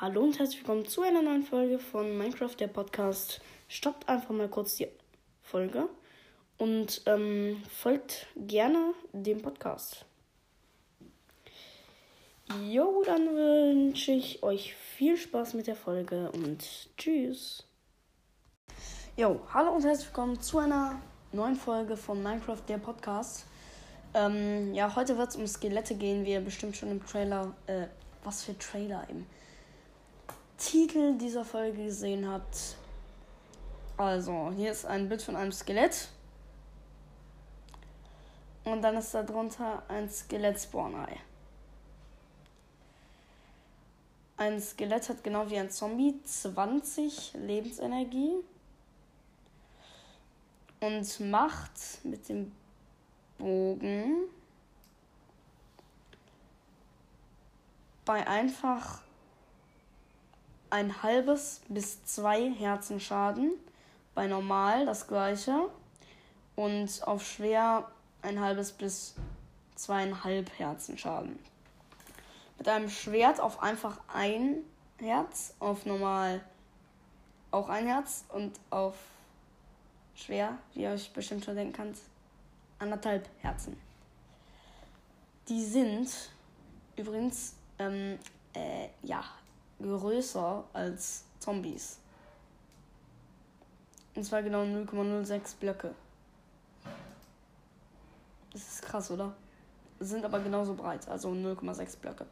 Hallo und herzlich willkommen zu einer neuen Folge von Minecraft, der Podcast. Stoppt einfach mal kurz die Folge und ähm, folgt gerne dem Podcast. Jo, dann wünsche ich euch viel Spaß mit der Folge und tschüss. Jo, hallo und herzlich willkommen zu einer neuen Folge von Minecraft, der Podcast. Ähm, ja, heute wird es um Skelette gehen, wie ihr bestimmt schon im Trailer, äh, was für Trailer im Titel dieser Folge gesehen habt. Also, hier ist ein Bild von einem Skelett. Und dann ist da drunter ein Skelett-Spawn-Ei. Ein Skelett hat genau wie ein Zombie 20 Lebensenergie und macht mit dem Bogen bei einfach ein halbes bis zwei Herzen Schaden, bei normal das gleiche und auf schwer ein halbes bis zweieinhalb Herzen Schaden. Mit einem Schwert auf einfach ein Herz, auf normal auch ein Herz und auf schwer, wie ihr euch bestimmt schon denken könnt, anderthalb Herzen. Die sind übrigens, ähm, äh, ja, größer als Zombies. Und zwar genau 0,06 Blöcke. Das ist krass, oder? Sind aber genauso breit, also 0,6 Blöcke.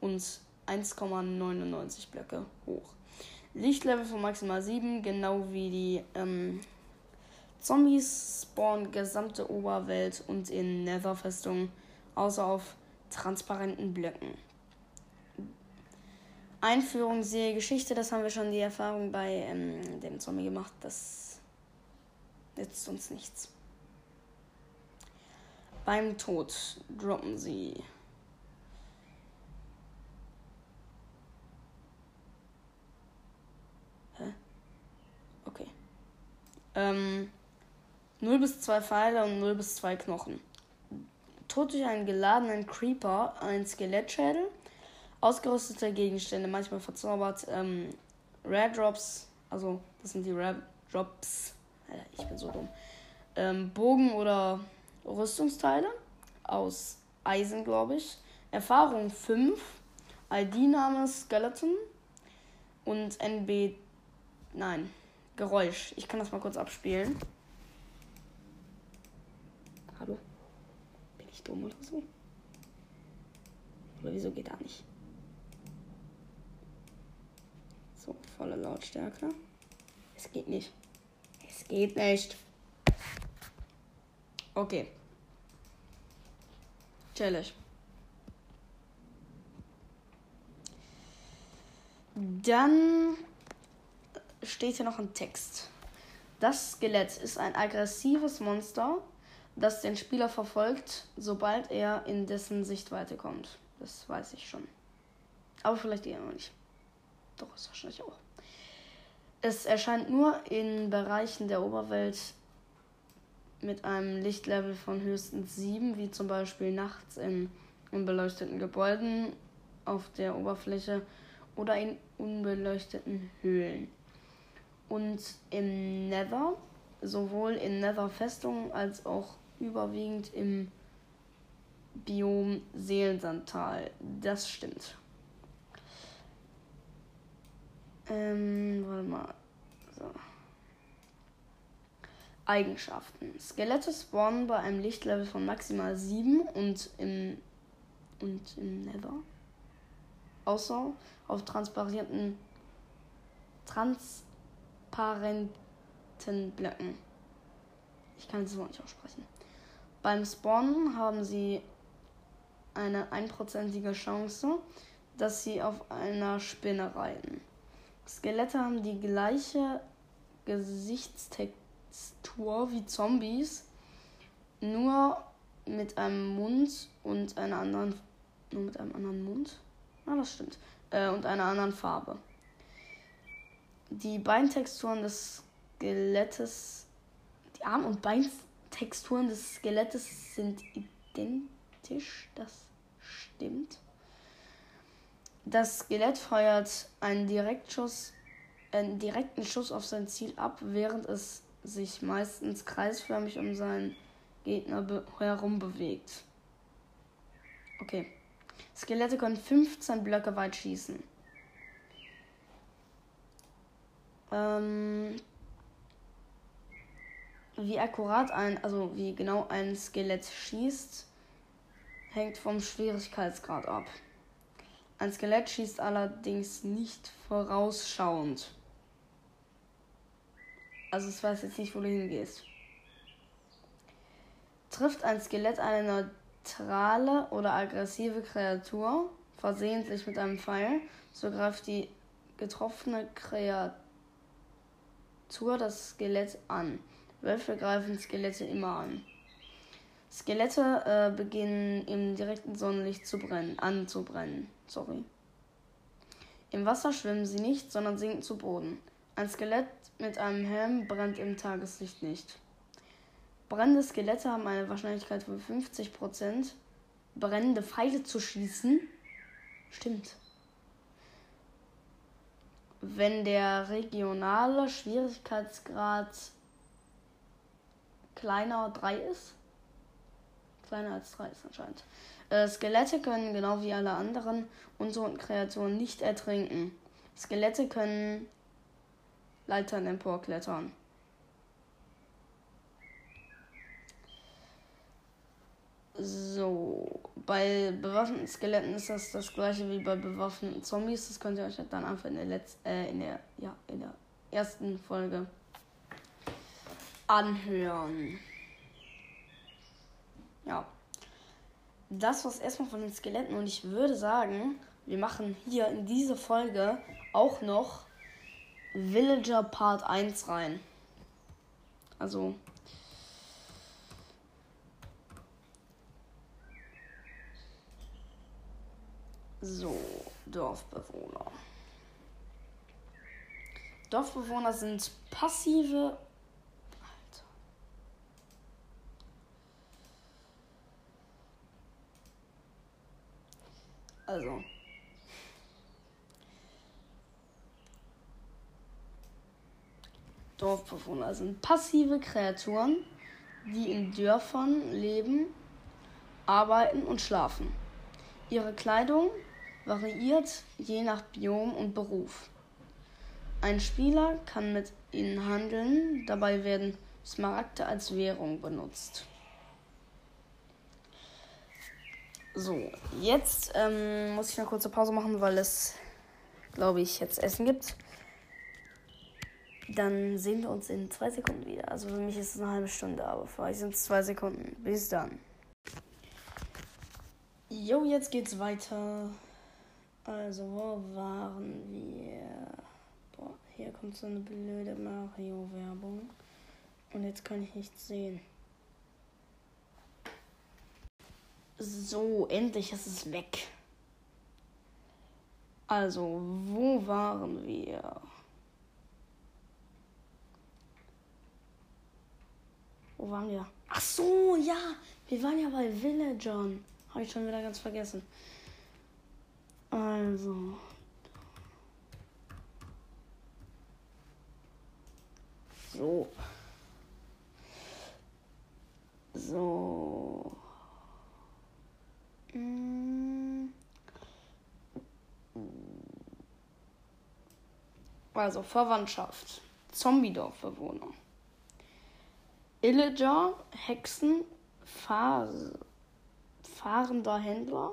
Und 1,99 Blöcke hoch. Lichtlevel von maximal 7, genau wie die ähm, Zombies spawnen gesamte Oberwelt und in Nether-Festungen, außer auf transparenten Blöcken. Einführung, sehe Geschichte, das haben wir schon die Erfahrung bei ähm, dem Zombie gemacht. Das nützt uns nichts. Beim Tod droppen sie. Hä? Okay. Ähm, 0 bis 2 Pfeile und 0 bis 2 Knochen. Tod durch einen geladenen Creeper, ein Skelettschädel, ausgerüstete Gegenstände, manchmal verzaubert, ähm, Rare Drops, also das sind die Rare Drops, ich bin so dumm, ähm, Bogen oder Rüstungsteile aus Eisen, glaube ich. Erfahrung 5, ID-Name Skeleton und NB, nein, Geräusch. Ich kann das mal kurz abspielen. Hallo? Bin ich dumm oder so? Oder wieso geht da nicht? So, volle Lautstärke. Es geht nicht. Es geht nicht. Okay. Challenge. Dann steht hier noch ein Text. Das Skelett ist ein aggressives Monster, das den Spieler verfolgt, sobald er in dessen Sichtweite kommt. Das weiß ich schon. Aber vielleicht eher noch nicht. Doch, ist wahrscheinlich auch. Es erscheint nur in Bereichen der Oberwelt mit einem Lichtlevel von höchstens 7, wie zum Beispiel nachts in unbeleuchteten Gebäuden auf der Oberfläche oder in unbeleuchteten Höhlen. Und im Nether, sowohl in Nether-Festungen als auch überwiegend im Biom Seelensandtal. Das stimmt. Ähm, warte mal. So. Eigenschaften. Skelette spawnen bei einem Lichtlevel von maximal 7 und im, und im Nether. Außer auf transparenten, transparenten Blöcken. Ich kann das Wort nicht aussprechen. Beim Spawnen haben sie eine einprozentige Chance, dass sie auf einer Spinne reiten. Skelette haben die gleiche Gesichtstextur wie Zombies, nur mit einem Mund und einer anderen nur mit einem anderen Mund. Ah, das stimmt. Äh, und einer anderen Farbe. Die Beintexturen des Skelettes, die Arm- und Beintexturen des Skelettes sind identisch. Das stimmt. Das Skelett feuert einen Direktschuss, einen direkten Schuss auf sein Ziel ab, während es sich meistens kreisförmig um seinen Gegner herum bewegt. Okay. Skelette können 15 Blöcke weit schießen. Ähm, wie akkurat ein, also wie genau ein Skelett schießt, hängt vom Schwierigkeitsgrad ab. Ein Skelett schießt allerdings nicht vorausschauend. Also es weiß jetzt nicht, wo du hingehst. Trifft ein Skelett eine neutrale oder aggressive Kreatur versehentlich mit einem Pfeil, so greift die getroffene Kreatur das Skelett an. Wölfe greifen Skelette immer an. Skelette äh, beginnen im direkten Sonnenlicht zu brennen, anzubrennen. Sorry. Im Wasser schwimmen sie nicht, sondern sinken zu Boden. Ein Skelett mit einem Helm brennt im Tageslicht nicht. Brennende Skelette haben eine Wahrscheinlichkeit von 50%. Brennende Pfeile zu schießen. Stimmt. Wenn der regionale Schwierigkeitsgrad kleiner 3 ist. Kleiner als 3 ist anscheinend. Äh, Skelette können genau wie alle anderen Kreaturen nicht ertrinken. Skelette können Leitern emporklettern. So, bei bewaffneten Skeletten ist das das gleiche wie bei bewaffneten Zombies. Das könnt ihr euch dann einfach in der letzten, äh, in der, ja, in der ersten Folge anhören. Ja. Das war's erstmal von den Skeletten und ich würde sagen, wir machen hier in diese Folge auch noch Villager Part 1 rein. Also. So, Dorfbewohner. Dorfbewohner sind passive. Also. Dorfbewohner sind passive Kreaturen, die in Dörfern leben, arbeiten und schlafen. Ihre Kleidung variiert je nach Biom und Beruf. Ein Spieler kann mit ihnen handeln, dabei werden Smaragde als Währung benutzt. So, jetzt ähm, muss ich eine kurze Pause machen, weil es, glaube ich, jetzt Essen gibt. Dann sehen wir uns in zwei Sekunden wieder. Also für mich ist es eine halbe Stunde, aber für euch sind es zwei Sekunden. Bis dann. Jo, jetzt geht's weiter. Also, wo waren wir? Boah, hier kommt so eine blöde Mario-Werbung. Und jetzt kann ich nichts sehen. So, endlich ist es weg. Also, wo waren wir? Wo waren wir? Ach so, ja. Wir waren ja bei Villagern. Habe ich schon wieder ganz vergessen. Also. So. So. Mm. Also Verwandtschaft. Zombie-Dorfbewohner. Illager, Hexen, Fahr fahrender Händler,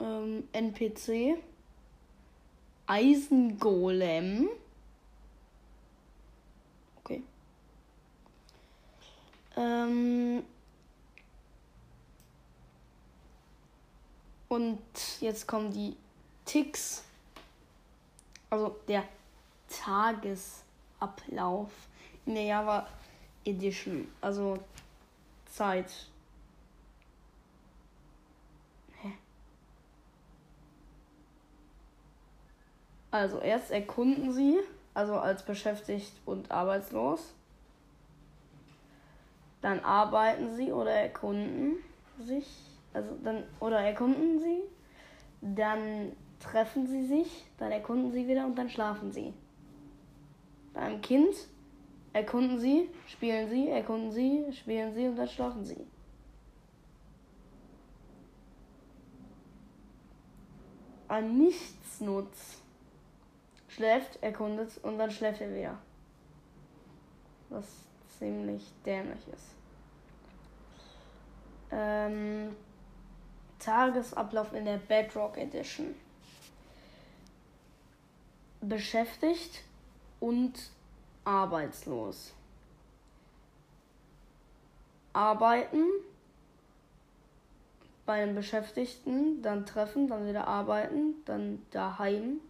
ähm, NPC, Eisengolem, okay, ähm, und jetzt kommen die Ticks, also der Tages Ablauf in der Java Edition. Also Zeit. Hä? Also erst erkunden sie, also als beschäftigt und arbeitslos. Dann arbeiten sie oder erkunden sich, Also dann, oder erkunden sie, dann treffen sie sich, dann erkunden sie wieder und dann schlafen sie. Bei einem Kind erkunden sie, spielen sie, erkunden sie, spielen sie und dann schlafen sie. Ein Nichtsnutz schläft, erkundet und dann schläft er wieder. Was ziemlich dämlich ist. Ähm, Tagesablauf in der Bedrock Edition. Beschäftigt und arbeitslos. Arbeiten bei einem Beschäftigten, dann treffen, dann wieder arbeiten, dann daheim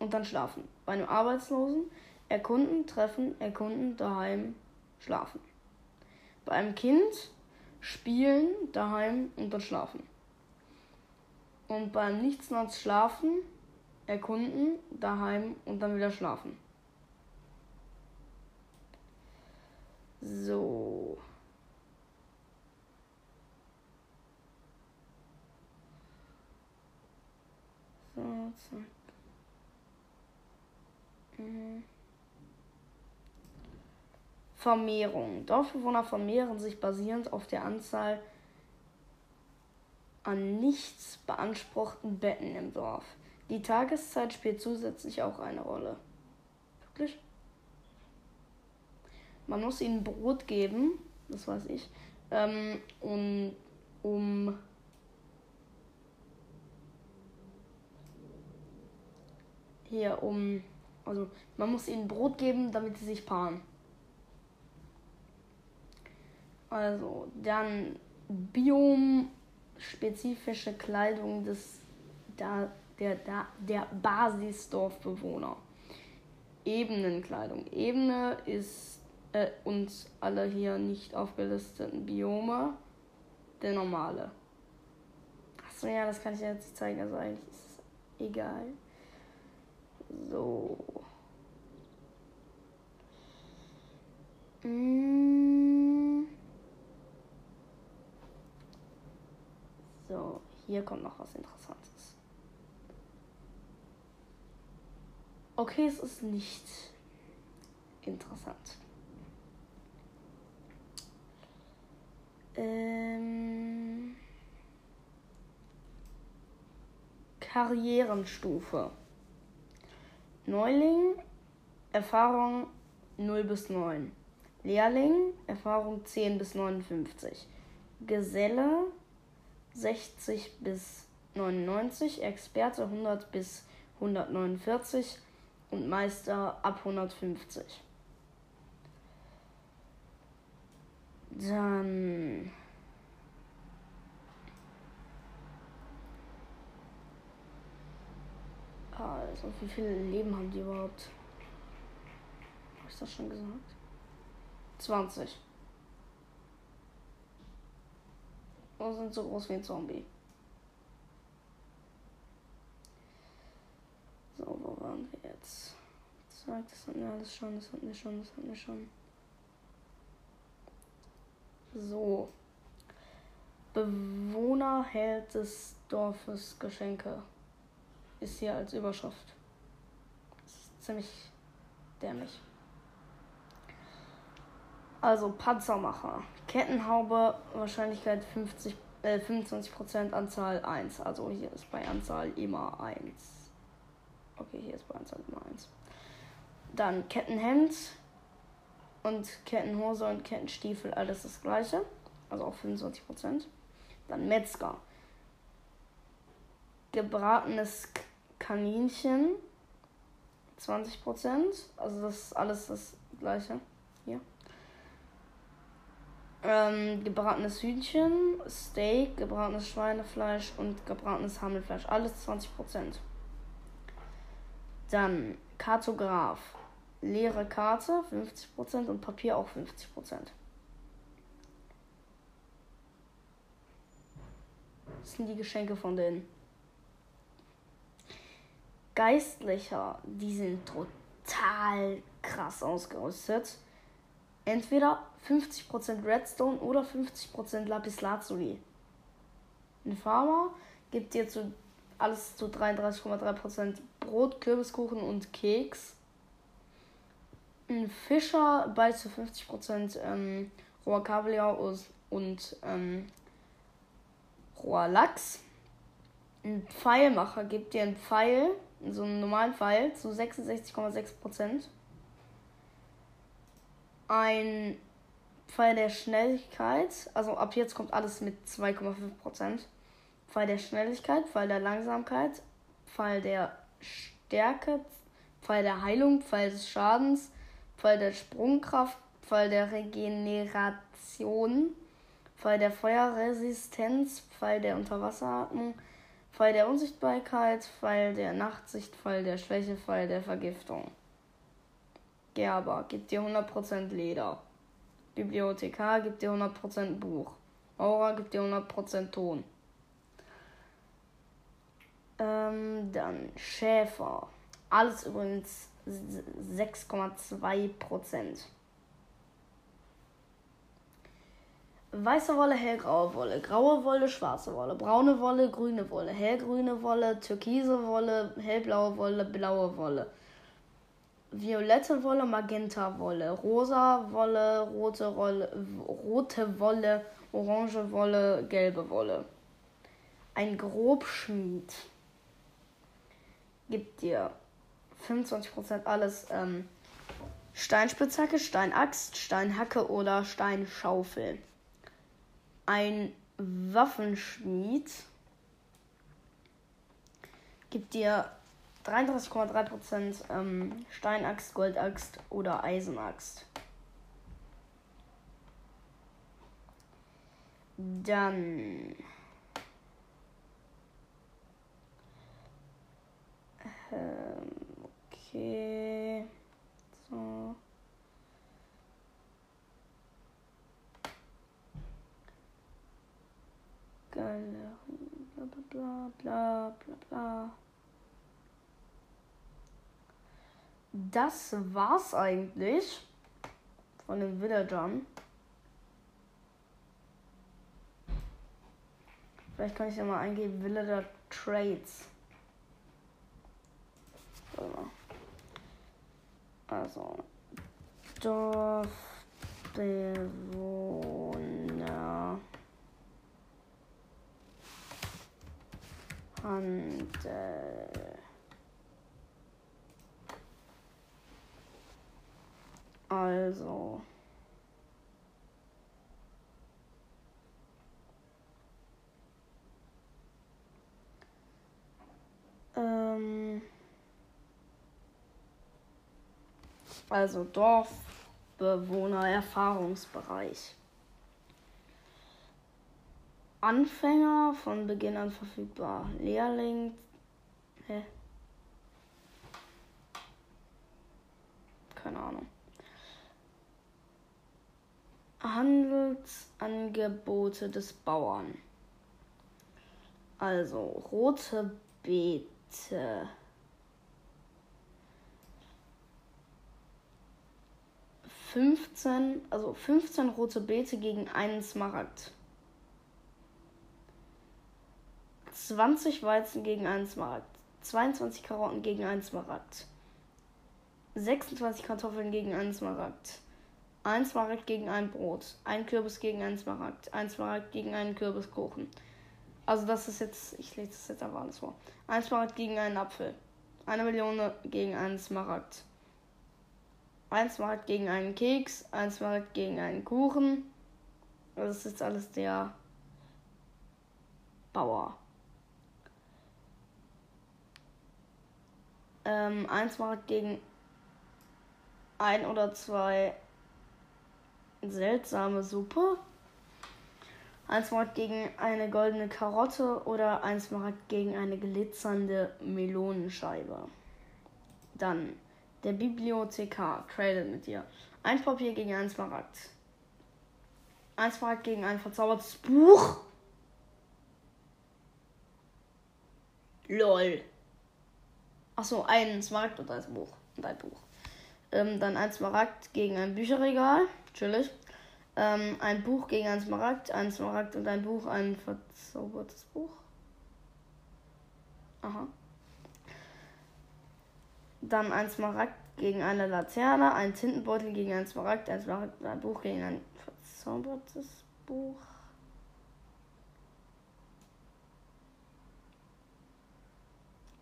und dann schlafen. Bei einem Arbeitslosen erkunden, treffen, erkunden, daheim, schlafen. Bei einem Kind spielen, daheim und dann schlafen. Und beim Nichtsnutz schlafen, erkunden, daheim und dann wieder schlafen. So. So, zack. Mhm. Vermehrung. Dorfbewohner vermehren sich basierend auf der Anzahl an nichts beanspruchten Betten im Dorf. Die Tageszeit spielt zusätzlich auch eine Rolle. Wirklich? Man muss ihnen Brot geben, das weiß ich, ähm, und, um hier um also man muss ihnen Brot geben, damit sie sich paaren. Also dann biomspezifische Kleidung des der, der, der Basisdorfbewohner. Ebenenkleidung. Ebene ist äh, uns alle hier nicht aufgelisteten Biome der normale. Achso, ja, das kann ich jetzt zeigen, also eigentlich ist es egal. So. Mm. So, hier kommt noch was Interessantes. Okay, es ist nicht interessant. Ähm, Karrierenstufe. Neuling, Erfahrung 0 bis 9. Lehrling, Erfahrung 10 bis 59. Geselle 60 bis 99. Experte 100 bis 149. Und Meister ab 150. Dann Also, wie viele Leben haben die überhaupt? Habe ich das schon gesagt? 20. Und sind so groß wie ein Zombie. So, wo waren wir jetzt? Zack, das hatten wir alles schon, das hatten wir schon, das hatten wir schon. So. Bewohner hält des Dorfes Geschenke ist hier als Überschrift. Das ist ziemlich dämlich. Also Panzermacher. Kettenhaube, Wahrscheinlichkeit 50, äh, 25% Anzahl 1. Also hier ist bei Anzahl immer 1. Okay, hier ist bei Anzahl immer 1. Dann Kettenhemd und Kettenhose und Kettenstiefel, alles das gleiche. Also auch 25%. Dann Metzger. Gebratenes Kaninchen 20% Also das ist alles das gleiche. Ähm, gebratenes Hühnchen, Steak, gebratenes Schweinefleisch und gebratenes Hammelfleisch. Alles 20% Dann Kartograf. Leere Karte 50% und Papier auch 50%. Das sind die Geschenke von denen. Geistlicher, die sind total krass ausgerüstet. Entweder 50% Redstone oder 50% Lapis Lazuli. Ein Farmer gibt dir zu alles zu 33,3% Brot, Kürbiskuchen und Keks. Ein Fischer bei zu 50% ähm, roher Kabeljau und ähm, roher Lachs. Ein Pfeilmacher gibt dir einen Pfeil, so einen normalen Pfeil, zu 66,6%. Ein Pfeil der Schnelligkeit, also ab jetzt kommt alles mit 2,5%. Pfeil der Schnelligkeit, Pfeil der Langsamkeit, Pfeil der Stärke, Pfeil der Heilung, Pfeil des Schadens, Pfeil der Sprungkraft, Pfeil der Regeneration, Pfeil der Feuerresistenz, Pfeil der Unterwasseratmung, Pfeil der Unsichtbarkeit, Pfeil der Nachtsicht, Pfeil der Schwäche, Pfeil der Vergiftung. Gerber gibt dir 100% Leder. Bibliothekar gibt dir 100% Buch. Aura gibt dir 100% Ton. Ähm, dann Schäfer. Alles übrigens 6,2% Weiße Wolle, hellgraue Wolle, graue Wolle, schwarze Wolle, braune Wolle, grüne Wolle, hellgrüne Wolle, türkise Wolle, hellblaue Wolle, blaue Wolle, violette Wolle, magenta Wolle, rosa Wolle, rote Wolle, rote Wolle, orange Wolle, gelbe Wolle. Ein Grobschmied gibt dir 25% alles ähm, Steinspitzhacke, Steinaxt, Steinhacke oder Steinschaufel. Ein Waffenschmied gibt dir 33,3% ähm, Steinaxt, Goldaxt oder Eisenaxt. Dann Ähm, okay. So. Galerie, bla bla bla bla bla bla. Das war's eigentlich von den Villagern. Vielleicht kann ich ja mal eingeben Villager Trades. Also, Dorfbewohner Handel. Also. Ähm. Also Dorfbewohner Erfahrungsbereich. Anfänger von Beginn an verfügbar. Lehrling. Hä? Keine Ahnung. Handelsangebote des Bauern. Also rote Beete. 15, also 15 rote Beete gegen einen Smaragd. 20 Weizen gegen einen Smaragd. 22 Karotten gegen einen Smaragd. 26 Kartoffeln gegen einen Smaragd. Ein Smaragd gegen ein Brot. Ein Kürbis gegen einen Smaragd. Ein Smaragd gegen einen Kürbiskuchen. Also das ist jetzt, ich lese das jetzt einfach alles vor. Ein Smaragd gegen einen Apfel. Eine Million gegen einen Smaragd. Eins Smaragd gegen einen Keks, eins Smaragd gegen einen Kuchen. Das ist jetzt alles der Bauer. Ähm, ein Smaragd gegen ein oder zwei seltsame Suppe. Ein Smaragd gegen eine goldene Karotte oder ein Smaragd gegen eine glitzernde Melonenscheibe. Dann der Bibliothekar tradet mit dir. Ein Papier gegen ein Smaragd. Ein Smaragd gegen ein verzaubertes Buch. LOL. Achso, ein Smaragd und ein Buch. Und ein Buch. Ähm, dann ein Smaragd gegen ein Bücherregal. Chillig. Ähm, ein Buch gegen ein Smaragd, ein Smaragd und ein Buch, ein verzaubertes Buch. Aha. Dann ein Smaragd gegen eine Laterne, ein Tintenbeutel gegen ein Smaragd, ein Smaragd, ein Buch gegen ein verzaubertes Buch.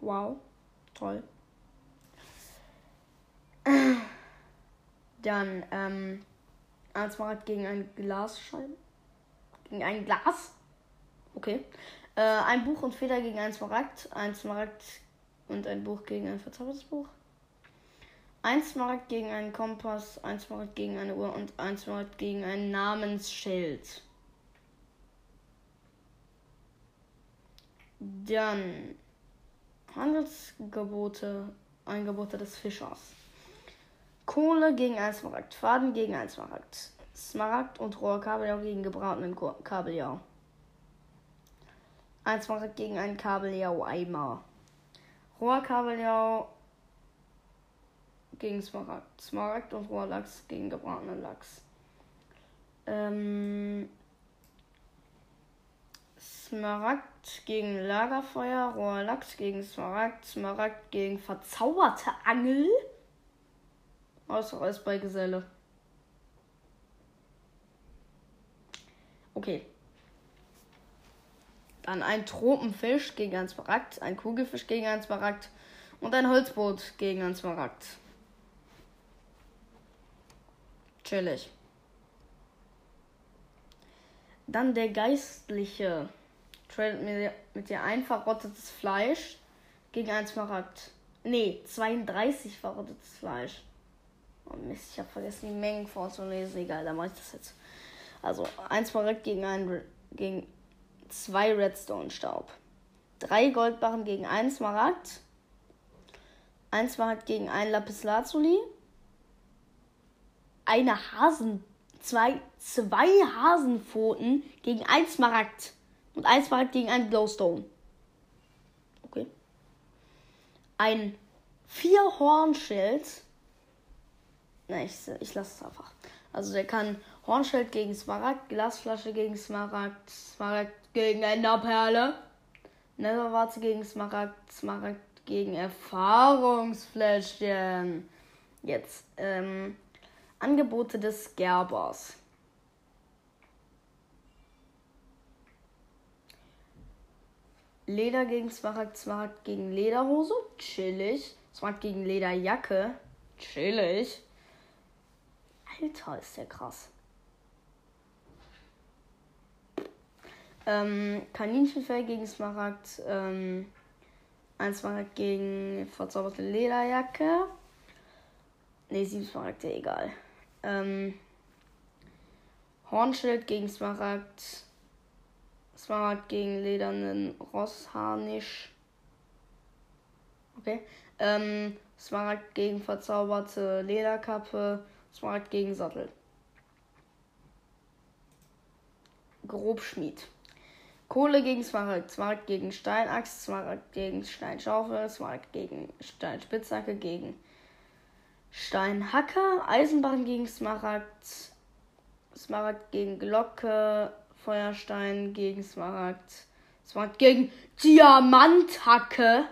Wow, toll. Dann ähm, ein Smaragd gegen ein Glasscheibe. Gegen ein Glas. Okay. Äh, ein Buch und Feder gegen ein Smaragd. Ein Smaragd und ein Buch gegen ein verzaubertes Buch. Ein Smaragd gegen einen Kompass, ein Smaragd gegen eine Uhr und ein Smaragd gegen ein Namensschild. Dann Handelsgebote, Eingebote des Fischers. Kohle gegen ein Smaragd, Faden gegen ein Smaragd, Smaragd und roher Kabeljau gegen gebratenen Kabeljau. Ein Smaragd gegen einen Kabeljau-Eimer. Roher Kabeljau gegen Smaragd. Smaragd und roher Lachs gegen gebratenen Lachs. Ähm, Smaragd gegen Lagerfeuer, roher Lachs gegen Smaragd, Smaragd gegen verzauberte Angel. Außer als bei Geselle. Okay. Dann ein Tropenfisch gegen ein Smaragd, ein Kugelfisch gegen ein Smaragd und ein Holzboot gegen ein Smaragd. Chillig. Dann der Geistliche tradet mir mit dir ein verrottetes Fleisch gegen ein Smaragd. Nee, 32 verrottetes Fleisch. Oh Mist, ich habe vergessen, die Mengen vorzulesen. Egal, dann mache ich das jetzt. Also, ein Smaragd gegen, ein, gegen zwei Redstone-Staub. Drei Goldbarren gegen einen Smaragd. Ein Smaragd gegen ein Lapislazuli. Eine Hasen. Zwei, zwei Hasenpfoten gegen ein Smaragd. Und ein Smaragd gegen ein Glowstone. Okay. Ein vier Nein, ich, ich lasse es einfach. Also der kann Hornschild gegen Smaragd, Glasflasche gegen Smaragd, Smaragd gegen Enderperle, Netherwarze gegen Smaragd, Smaragd gegen Erfahrungsfläschchen. Jetzt, ähm, Angebote des Gerbers. Leder gegen Smaragd, Smaragd gegen Lederhose, chillig. Smaragd gegen Lederjacke, chillig. Alter, ist der krass. Ähm, Kaninchenfell gegen Smaragd. Ähm, ein Smaragd gegen verzauberte Lederjacke. Ne, sieben Smaragde, egal. Ähm, Hornschild gegen Smaragd. Smaragd gegen ledernen Rossharnisch. Okay. Ähm, Smaragd gegen verzauberte Lederkappe. Smaragd gegen Sattel. Grobschmied. Kohle gegen Smaragd, Smaragd gegen Steinaxt, Smaragd gegen Steinschaufel, Smaragd gegen Steinspitzhacke, gegen Steinhacke, Eisenbahn gegen Smaragd, Smaragd gegen Glocke, Feuerstein gegen Smaragd, Smaragd gegen Diamanthacke.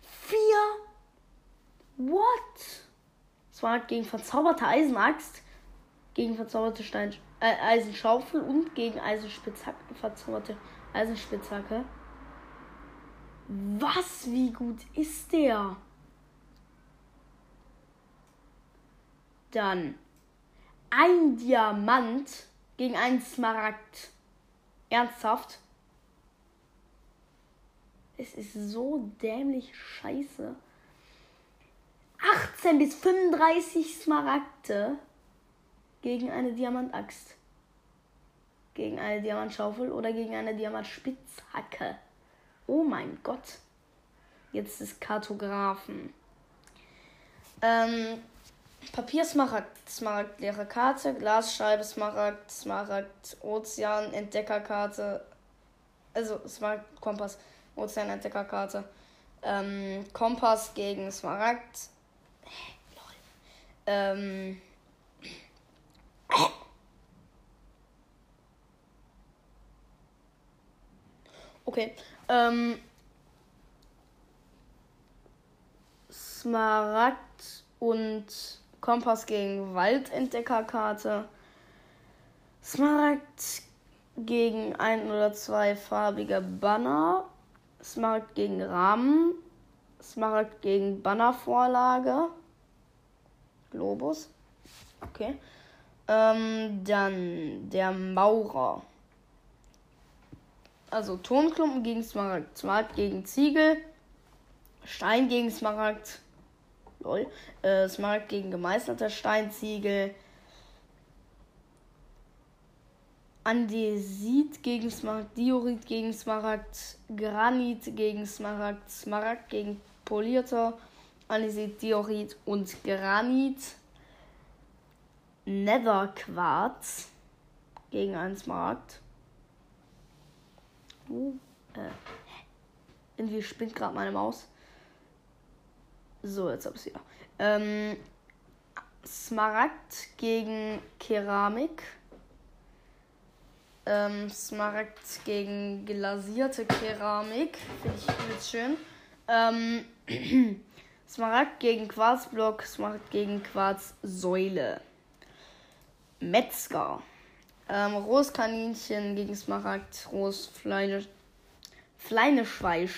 Vier? What? Smaragd gegen verzauberte Eisenaxt, gegen verzauberte Stein, äh, Eisenschaufel und gegen Eisenspitzhacke, verzauberte Eisenspitzhacke. Was? Wie gut ist der? Dann ein Diamant gegen einen Smaragd. Ernsthaft? Es ist so dämlich scheiße. 18 bis 35 Smaragde gegen eine Diamantaxt. Gegen eine Diamantschaufel oder gegen eine Diamantspitzhacke. Oh mein Gott. Jetzt ist Kartografen. Ähm, Papiersmaragd, Smaragd, leere Karte, Glasscheibe, Smaragd, Smaragd, Ozean, Entdeckerkarte. Also Smaragd, Kompass, Ozean, Entdeckerkarte. Ähm, Kompass gegen Smaragd, Lol. Ähm. Okay. Ähm. Smaragd und Kompass gegen Waldentdeckerkarte. Smaragd gegen ein oder zwei farbige Banner. Smaragd gegen Rahmen. Smaragd gegen Bannervorlage. Globus. Okay. Ähm, dann der Maurer. Also Tonklumpen gegen Smaragd. Smaragd gegen Ziegel. Stein gegen Smaragd. Lol. Äh, Smaragd gegen gemeißelter Steinziegel. Andesit gegen Smaragd, Diorit gegen Smaragd, Granit gegen Smaragd, Smaragd gegen polierter Andesit, Diorit und Granit. Netherquarz gegen einen Smaragd. Uh, äh. Irgendwie spinnt gerade meine Maus. So, jetzt hab ich wieder. Ähm, Smaragd gegen Keramik. Ähm, Smaragd gegen glasierte Keramik. Finde ich übelst schön. Ähm, Smaragd gegen Quarzblock. Smaragd gegen Quarzsäule. Metzger. Ähm, Roskaninchen gegen Smaragd. Rosfleisch. Fleineschweich.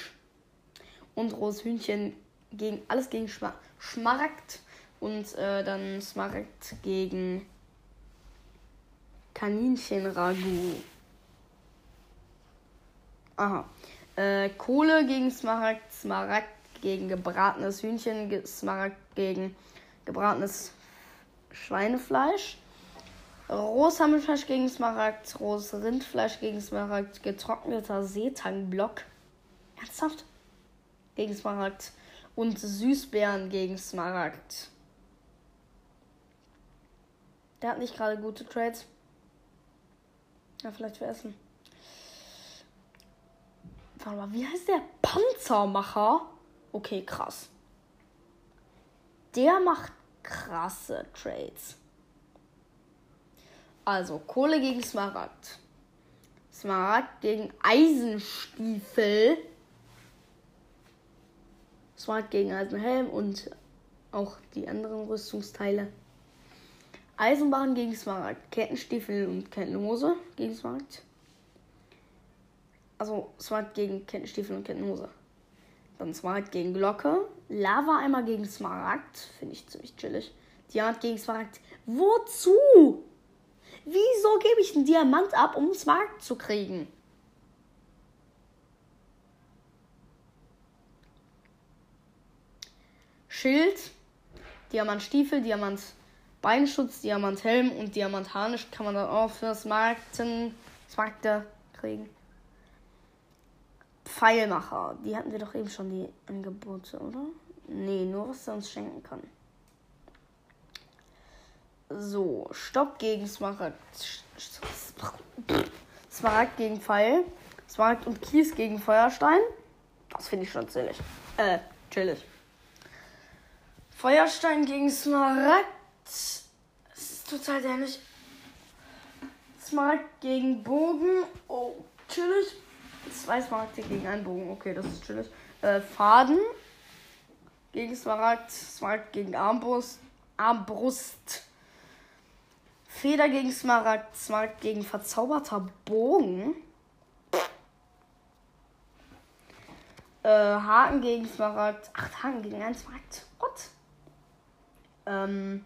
Und Roshühnchen gegen alles gegen Schma Schmaragd. Und äh, dann Smaragd gegen Kaninchen-Ragout. Aha. Äh, Kohle gegen Smaragd, Smaragd gegen gebratenes Hühnchen, Smaragd gegen gebratenes Schweinefleisch. Rohsammelfleisch gegen Smaragd, rohes Rindfleisch gegen Smaragd, getrockneter Seetangblock. Ernsthaft? Gegen Smaragd. Und Süßbeeren gegen Smaragd. Der hat nicht gerade gute Trades. Ja, vielleicht für Essen. Warte mal, wie heißt der? Panzermacher? Okay, krass. Der macht krasse Trades. Also, Kohle gegen Smaragd. Smaragd gegen Eisenstiefel. Smaragd gegen Eisenhelm und auch die anderen Rüstungsteile. Eisenbahn gegen Smaragd. Kettenstiefel und Kettenhose gegen Smaragd. Also Smaragd gegen Kettenstiefel und Kettenhose. Dann Smaragd gegen Glocke. Lava einmal gegen Smaragd. Finde ich ziemlich chillig. Diamant gegen Smaragd. Wozu? Wieso gebe ich einen Diamant ab, um Smaragd zu kriegen? Schild. Diamantstiefel, Diamant Beinschutz, Diamanthelm und Diamantharnisch kann man dann auch für Smaragden, Smaragde kriegen. Pfeilmacher, die hatten wir doch eben schon die Angebote, oder? Nee, nur was er uns schenken kann. So, Stopp gegen Smaragd. Smaragd gegen Pfeil. Smaragd und Kies gegen Feuerstein. Das finde ich schon chillig. Äh, chillig. Feuerstein gegen Smaragd. Das ist total dämlich. Smaragd gegen Bogen. Oh, chillig. Zwei Smaragde gegen einen Bogen. Okay, das ist chillig. Äh, Faden gegen Smaragd. Smaragd gegen Armbrust. Armbrust. Feder gegen Smaragd. Smaragd gegen verzauberter Bogen. Äh, Haken gegen Smaragd. Ach, Haken gegen einen Smaragd. What? Ähm.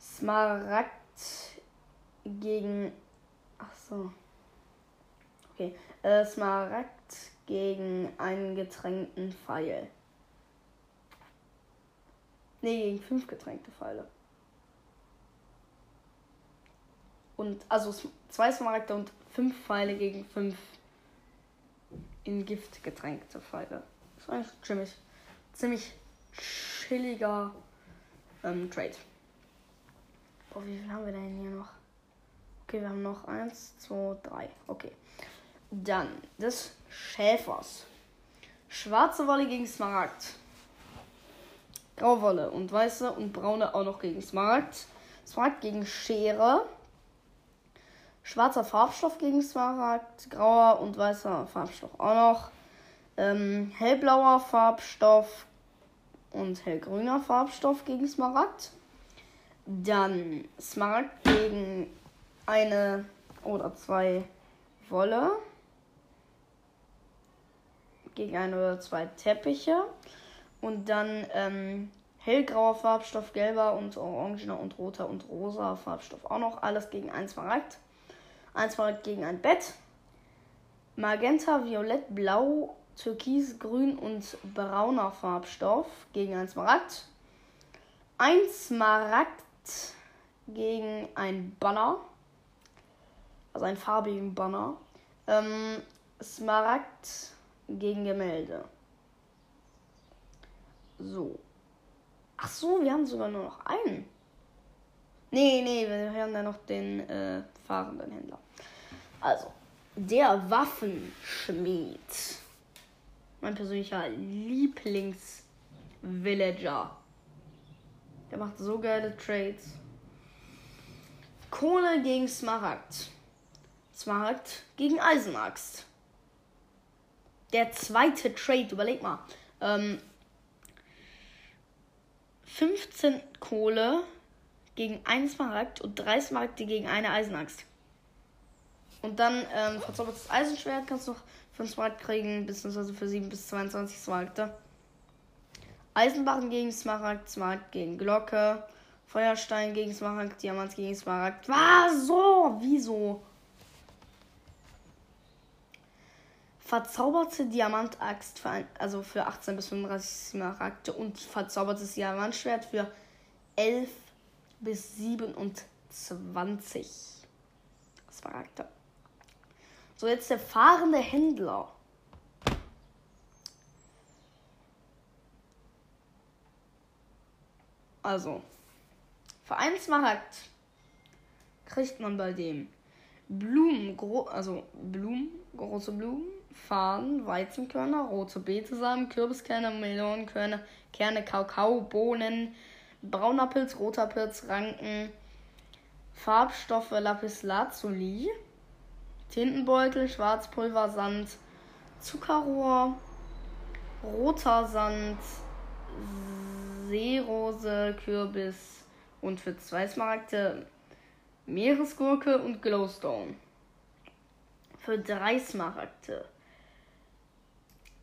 Smaragd gegen. Ach so. Okay. Äh, Smaragd gegen einen getränkten Pfeil. Nee, gegen fünf getränkte Pfeile. Und also zwei Smaragde und fünf Pfeile gegen fünf in Gift getränkte Pfeile. Das ist eigentlich ziemlich, ziemlich chilliger ähm, Trade. Boah, wie viel haben wir denn hier noch? Okay, wir haben noch eins, zwei, drei. Okay. Dann des Schäfers. Schwarze Wolle gegen Smaragd. Grauwolle und weiße und braune auch noch gegen Smaragd. Smaragd gegen Schere. Schwarzer Farbstoff gegen Smaragd, grauer und weißer Farbstoff auch noch. Ähm, hellblauer Farbstoff und hellgrüner Farbstoff gegen Smaragd. Dann Smaragd gegen eine oder zwei Wolle. Gegen ein oder zwei Teppiche. Und dann ähm, hellgrauer Farbstoff, gelber und orangener und roter und rosa Farbstoff auch noch. Alles gegen ein Smaragd. Ein Smaragd gegen ein Bett. Magenta, Violett, Blau, Türkis, Grün und brauner Farbstoff gegen ein Smaragd. Ein Smaragd gegen ein Banner. Also einen farbigen Banner. Ähm, Smaragd gegen Gemälde. So. Ach so, wir haben sogar nur noch einen. Nee, nee, wir haben da noch den äh, fahrenden Händler. Also, der Waffenschmied. Mein persönlicher Lieblings-Villager. Der macht so geile Trades. Kohle gegen Smaragd. Smaragd gegen Eisenaxt. Der zweite Trade, überleg mal. Ähm, 15 Kohle gegen einen Smaragd und drei Smaragde gegen eine Eisenaxt. Und dann ähm, verzaubertes Eisenschwert kannst du noch für einen Smaragd kriegen, beziehungsweise für 7 bis 22 Smaragde. Eisenbarren gegen Smaragd, Smaragd gegen Glocke, Feuerstein gegen Smaragd, Diamant gegen Smaragd. Was? So? Wieso? Verzauberte Diamantaxt für, ein, also für 18 bis 35 Smaragde und verzaubertes Diamantschwert für 11 bis 27 Smaragde. So, jetzt der fahrende Händler. Also, für einen Smaragd kriegt man bei dem Blumen, also Blumen, große Blumen, Farn, Weizenkörner, rote Betesamen, Kürbiskerne, Melonenkörner, Kerne, Kakao, Bohnen, brauner Pilz, roter Pilz, Ranken, Farbstoffe Lapis Lazuli, Tintenbeutel, Schwarzpulver, Sand, Zuckerrohr, roter Sand, Seerose, Kürbis und für zwei Smaragde Meeresgurke und Glowstone. Für drei Smaragde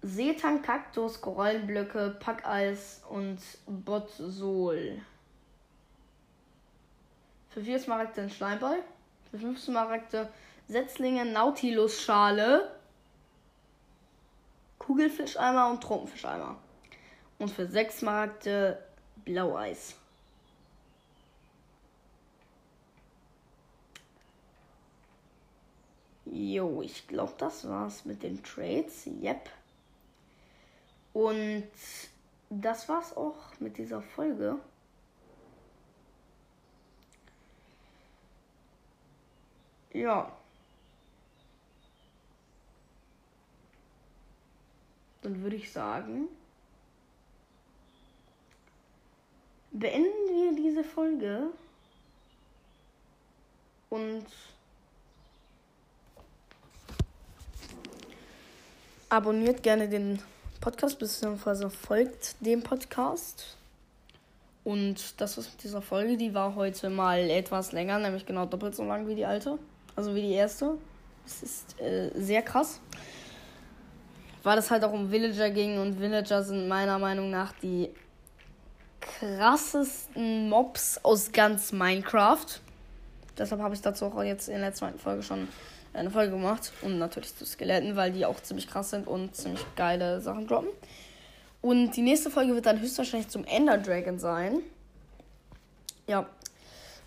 Seetang, Kaktus, Korallenblöcke, Packeis und Botsol. Für vier Smaragde ein Schleimball. Für fünf Smaragde Setzlinge, Nautilus-Schale, Kugelfischeimer und Tropenfischeimer. Und für sechs Smaragde Blaueis. Jo, ich glaube, das war's mit den Trades. Yep. Und das war's auch mit dieser Folge. Ja. Dann würde ich sagen, beenden wir diese Folge und abonniert gerne den Podcast, beziehungsweise folgt dem Podcast. Und das war's mit dieser Folge. Die war heute mal etwas länger, nämlich genau doppelt so lang wie die alte. Also wie die erste. Das ist äh, sehr krass. Weil es halt auch um Villager ging und Villager sind meiner Meinung nach die krassesten Mobs aus ganz Minecraft. Deshalb habe ich dazu auch jetzt in der zweiten Folge schon eine Folge gemacht. Und natürlich zu Skeletten, weil die auch ziemlich krass sind und ziemlich geile Sachen droppen. Und die nächste Folge wird dann höchstwahrscheinlich zum Ender Dragon sein. Ja.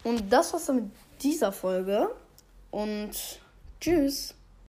Und das war's dann mit dieser Folge. Und tschüss.